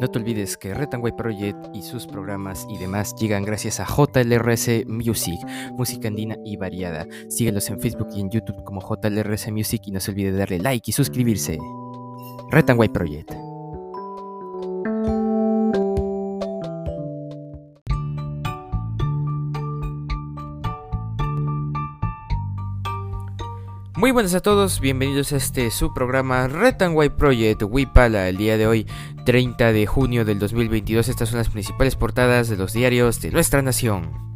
No te olvides que Retanway Project y sus programas y demás llegan gracias a JLRC Music, música andina y variada. Síguelos en Facebook y en YouTube como JLRC Music y no se olvide darle like y suscribirse. Retanway Project. Muy buenas a todos, bienvenidos a este su programa Red and White Project Wipala. El día de hoy, 30 de junio del 2022, estas son las principales portadas de los diarios de nuestra nación.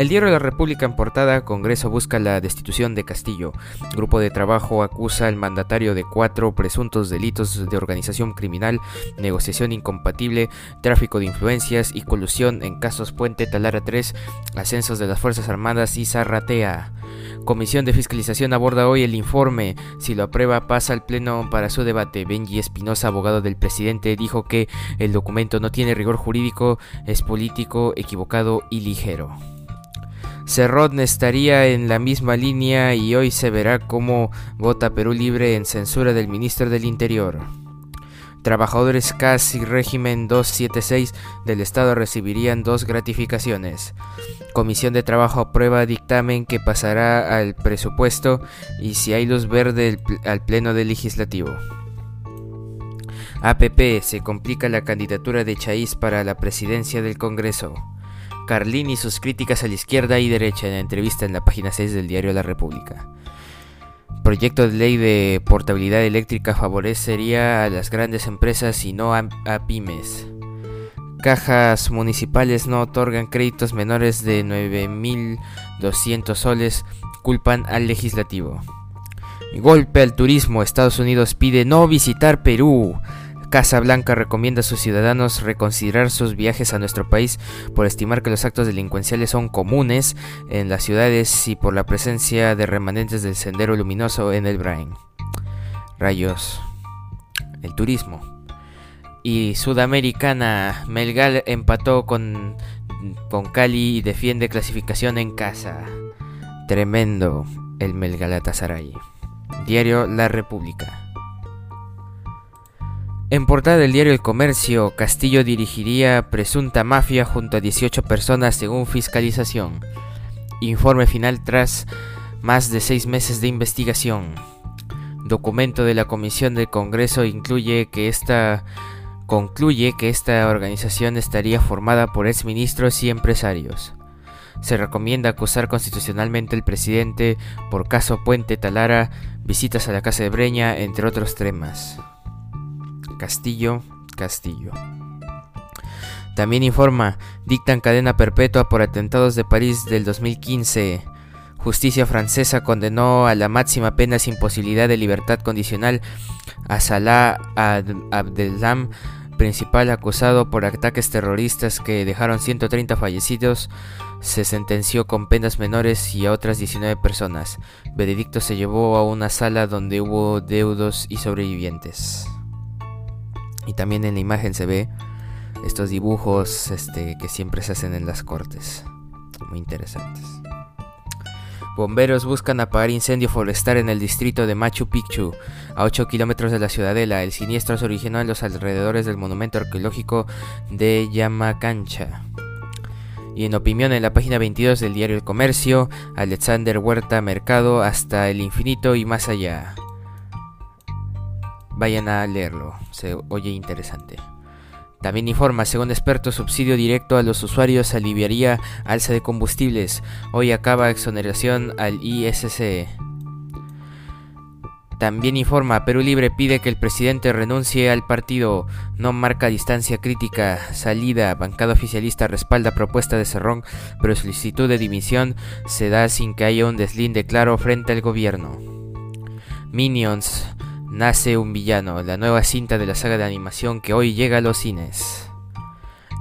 El diario de la República en portada, Congreso busca la destitución de Castillo. Grupo de trabajo acusa al mandatario de cuatro presuntos delitos de organización criminal, negociación incompatible, tráfico de influencias y colusión en casos Puente Talara 3, ascensos de las Fuerzas Armadas y Zarratea. Comisión de Fiscalización aborda hoy el informe. Si lo aprueba, pasa al Pleno para su debate. Benji Espinosa, abogado del presidente, dijo que el documento no tiene rigor jurídico, es político, equivocado y ligero. Cerrón estaría en la misma línea y hoy se verá cómo vota Perú Libre en censura del ministro del Interior. Trabajadores CAS y régimen 276 del Estado recibirían dos gratificaciones. Comisión de Trabajo aprueba dictamen que pasará al presupuesto y si hay luz verde al Pleno del Legislativo. APP se complica la candidatura de Chaiz para la presidencia del Congreso. Carlini y sus críticas a la izquierda y derecha en la entrevista en la página 6 del diario La República. Proyecto de ley de portabilidad eléctrica favorecería a las grandes empresas y no a, pymes. Cajas municipales no otorgan créditos menores de 9.200 soles, culpan al legislativo. Golpe al turismo, Estados Unidos pide no visitar Perú. Casa Blanca recomienda a sus ciudadanos reconsiderar sus viajes a nuestro país por estimar que los actos delincuenciales son comunes en las ciudades y por la presencia de remanentes del sendero luminoso en el Brain. Rayos. El turismo. Y Sudamericana, Melgal empató con, con Cali y defiende clasificación en casa. Tremendo el Melgalatasaray. Diario La República. En portada del diario El Comercio, Castillo dirigiría presunta mafia junto a 18 personas según fiscalización. Informe final tras más de seis meses de investigación. Documento de la Comisión del Congreso incluye que esta concluye que esta organización estaría formada por exministros y empresarios. Se recomienda acusar constitucionalmente al presidente por caso Puente Talara, visitas a la Casa de Breña, entre otros temas. Castillo, Castillo. También informa, dictan cadena perpetua por atentados de París del 2015. Justicia francesa condenó a la máxima pena sin posibilidad de libertad condicional a Salah Abdelam, principal acusado por ataques terroristas que dejaron 130 fallecidos. Se sentenció con penas menores y a otras 19 personas. Veredicto se llevó a una sala donde hubo deudos y sobrevivientes. Y también en la imagen se ve estos dibujos este, que siempre se hacen en las cortes. Muy interesantes. Bomberos buscan apagar incendio forestal en el distrito de Machu Picchu, a 8 kilómetros de la ciudadela. El siniestro se originó en los alrededores del monumento arqueológico de Yamacancha. Y en opinión en la página 22 del diario El Comercio, Alexander Huerta Mercado hasta el infinito y más allá. Vayan a leerlo, se oye interesante. También informa, según expertos, subsidio directo a los usuarios aliviaría alza de combustibles. Hoy acaba exoneración al ISC. También informa, Perú Libre pide que el presidente renuncie al partido. No marca distancia crítica. Salida, bancada oficialista respalda propuesta de Cerrón, pero solicitud de dimisión se da sin que haya un deslinde claro frente al gobierno. Minions, Nace un villano, la nueva cinta de la saga de animación que hoy llega a los cines.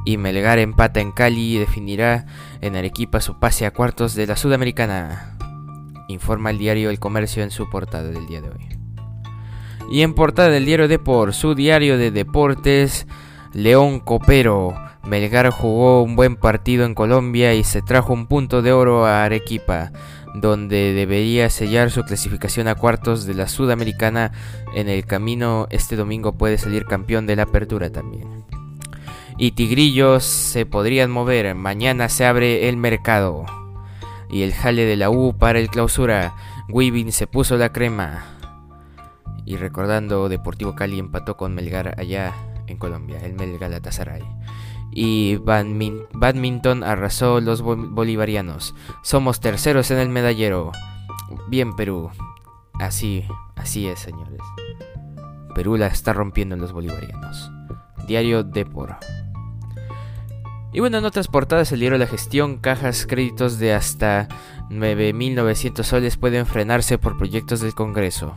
Y Melgar empata en Cali y definirá en Arequipa su pase a cuartos de la Sudamericana. Informa el diario El Comercio en su portada del día de hoy. Y en portada del diario Depor, su diario de deportes, León Copero. Melgar jugó un buen partido en Colombia y se trajo un punto de oro a Arequipa donde debería sellar su clasificación a cuartos de la Sudamericana. En el camino este domingo puede salir campeón de la apertura también. y tigrillos se podrían mover. Mañana se abre el mercado. Y el jale de la U para el clausura. Weaving se puso la crema. Y recordando, Deportivo Cali empató con Melgar allá en Colombia, el Melgar. Y badminton arrasó los bolivarianos. Somos terceros en el medallero. Bien Perú. Así, así es, señores. Perú la está rompiendo en los bolivarianos. Diario Depor. Y bueno, en otras portadas el La Gestión, cajas créditos de hasta 9.900 soles pueden frenarse por proyectos del Congreso.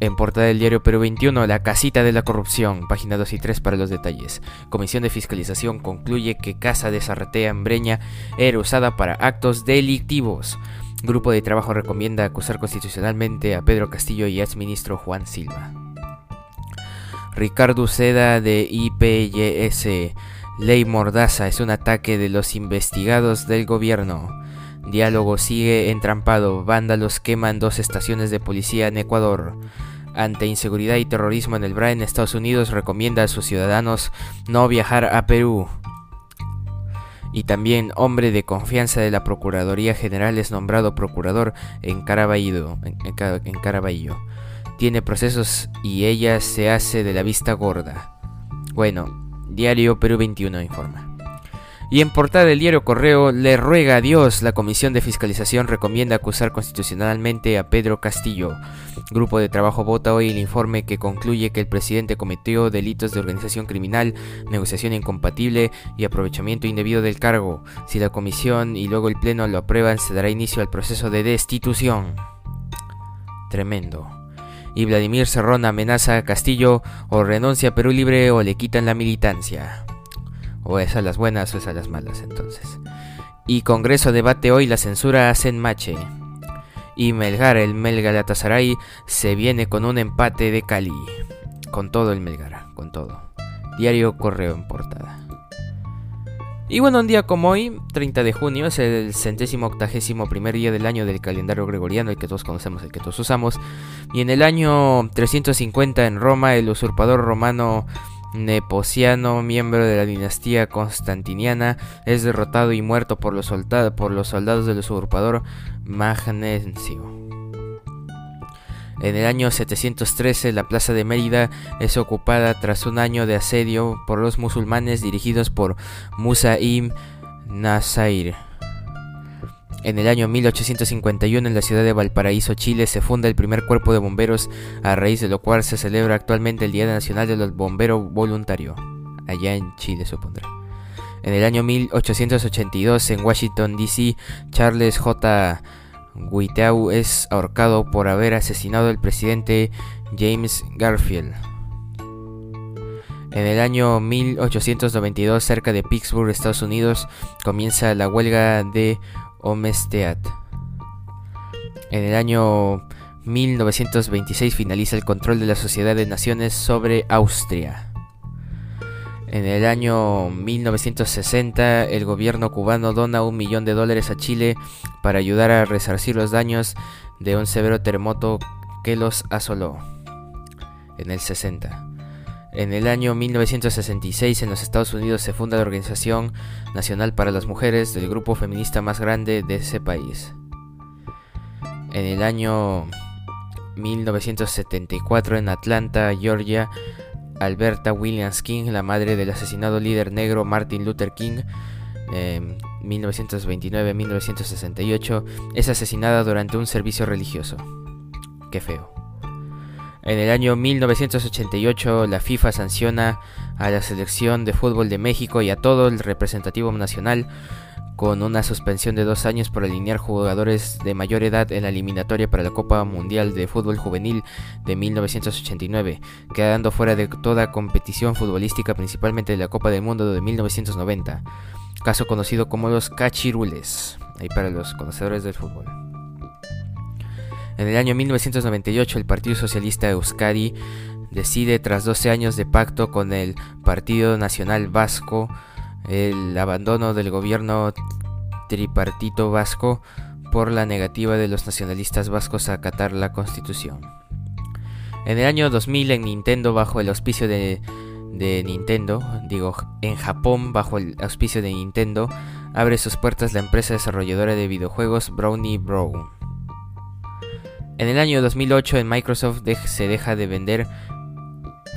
En portada del diario Perú 21, la casita de la corrupción, página 2 y 3 para los detalles. Comisión de Fiscalización concluye que Casa de Zarratea en Breña era usada para actos delictivos. Grupo de trabajo recomienda acusar constitucionalmente a Pedro Castillo y exministro Juan Silva. Ricardo Seda de IPYS Ley Mordaza es un ataque de los investigados del gobierno. Diálogo sigue entrampado. Vándalos queman dos estaciones de policía en Ecuador. Ante inseguridad y terrorismo en el BRA en Estados Unidos recomienda a sus ciudadanos no viajar a Perú. Y también hombre de confianza de la Procuraduría General es nombrado procurador en Caraballo. En, Caraballo. Tiene procesos y ella se hace de la vista gorda. Bueno, Diario Perú 21 informa. Y en portada del diario Correo, le ruega a Dios, la Comisión de Fiscalización recomienda acusar constitucionalmente a Pedro Castillo. Grupo de trabajo vota hoy el informe que concluye que el presidente cometió delitos de organización criminal, negociación incompatible y aprovechamiento indebido del cargo. Si la comisión y luego el pleno lo aprueban, se dará inicio al proceso de destitución. Tremendo y Vladimir Serrón amenaza a Castillo o renuncia a Perú Libre o le quitan la militancia. O es a las buenas o es a las malas entonces. Y Congreso debate hoy la censura a Senmache. Y Melgar, el Melgar se viene con un empate de Cali. Con todo el Melgar, con todo. Diario Correo en portada. Y bueno, un día como hoy, 30 de junio, es el centésimo octagésimo primer día del año del calendario gregoriano, el que todos conocemos, el que todos usamos. Y en el año 350 en Roma, el usurpador romano Nepociano, miembro de la dinastía constantiniana, es derrotado y muerto por los, por los soldados del usurpador Magnencio. En el año 713 la plaza de Mérida es ocupada tras un año de asedio por los musulmanes dirigidos por Musa ibn Nasair. En el año 1851 en la ciudad de Valparaíso, Chile, se funda el primer cuerpo de bomberos, a raíz de lo cual se celebra actualmente el Día Nacional de los Bomberos Voluntarios, allá en Chile supondré. En el año 1882 en Washington, D.C., Charles J. Guiteau es ahorcado por haber asesinado al presidente James Garfield. En el año 1892, cerca de Pittsburgh, Estados Unidos, comienza la huelga de Omestead. En el año 1926 finaliza el control de la Sociedad de Naciones sobre Austria. En el año 1960 el gobierno cubano dona un millón de dólares a Chile para ayudar a resarcir los daños de un severo terremoto que los asoló. En el 60. En el año 1966 en los Estados Unidos se funda la Organización Nacional para las Mujeres del grupo feminista más grande de ese país. En el año 1974 en Atlanta, Georgia, Alberta Williams King, la madre del asesinado líder negro Martin Luther King, 1929-1968, es asesinada durante un servicio religioso. Qué feo. En el año 1988 la FIFA sanciona a la selección de fútbol de México y a todo el representativo nacional con una suspensión de dos años por alinear jugadores de mayor edad en la eliminatoria para la Copa Mundial de Fútbol Juvenil de 1989, quedando fuera de toda competición futbolística, principalmente de la Copa del Mundo de 1990, caso conocido como los cachirules, ahí para los conocedores del fútbol. En el año 1998 el Partido Socialista Euskadi decide, tras 12 años de pacto con el Partido Nacional Vasco, el abandono del gobierno tripartito vasco por la negativa de los nacionalistas vascos a acatar la constitución. En el año 2000 en Nintendo bajo el auspicio de de Nintendo, digo, en Japón, bajo el auspicio de Nintendo, abre sus puertas la empresa desarrolladora de videojuegos Brownie Brown. En el año 2008 en Microsoft se deja de vender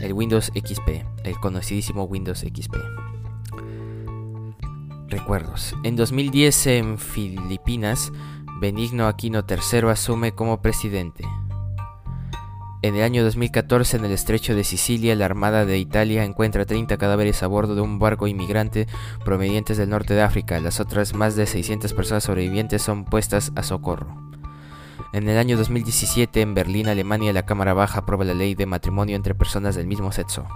el Windows XP, el conocidísimo Windows XP. Recuerdos. En 2010 en Filipinas, Benigno Aquino III asume como presidente. En el año 2014, en el estrecho de Sicilia, la Armada de Italia encuentra 30 cadáveres a bordo de un barco inmigrante provenientes del norte de África. Las otras más de 600 personas sobrevivientes son puestas a socorro. En el año 2017, en Berlín, Alemania, la Cámara Baja aprueba la ley de matrimonio entre personas del mismo sexo.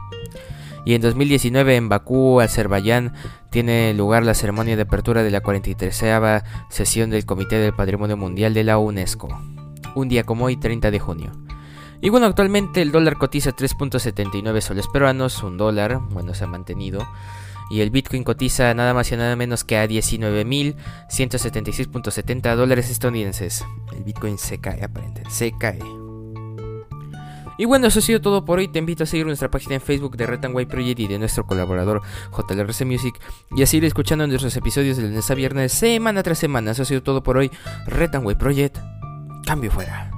Y en 2019, en Bakú, Azerbaiyán, tiene lugar la ceremonia de apertura de la 43 sesión del Comité del Patrimonio Mundial de la UNESCO. Un día como hoy, 30 de junio. Y bueno, actualmente el dólar cotiza 3.79 soles peruanos, un dólar, bueno, se ha mantenido. Y el Bitcoin cotiza nada más y nada menos que a 19.176.70 dólares estadounidenses. El Bitcoin se cae, aparentemente, se cae. Y bueno, eso ha sido todo por hoy. Te invito a seguir nuestra página en Facebook de Red Project y de nuestro colaborador JLRC Music. Y a seguir escuchando nuestros episodios de lunes a viernes, semana tras semana. Eso ha sido todo por hoy. Red Project. Cambio fuera.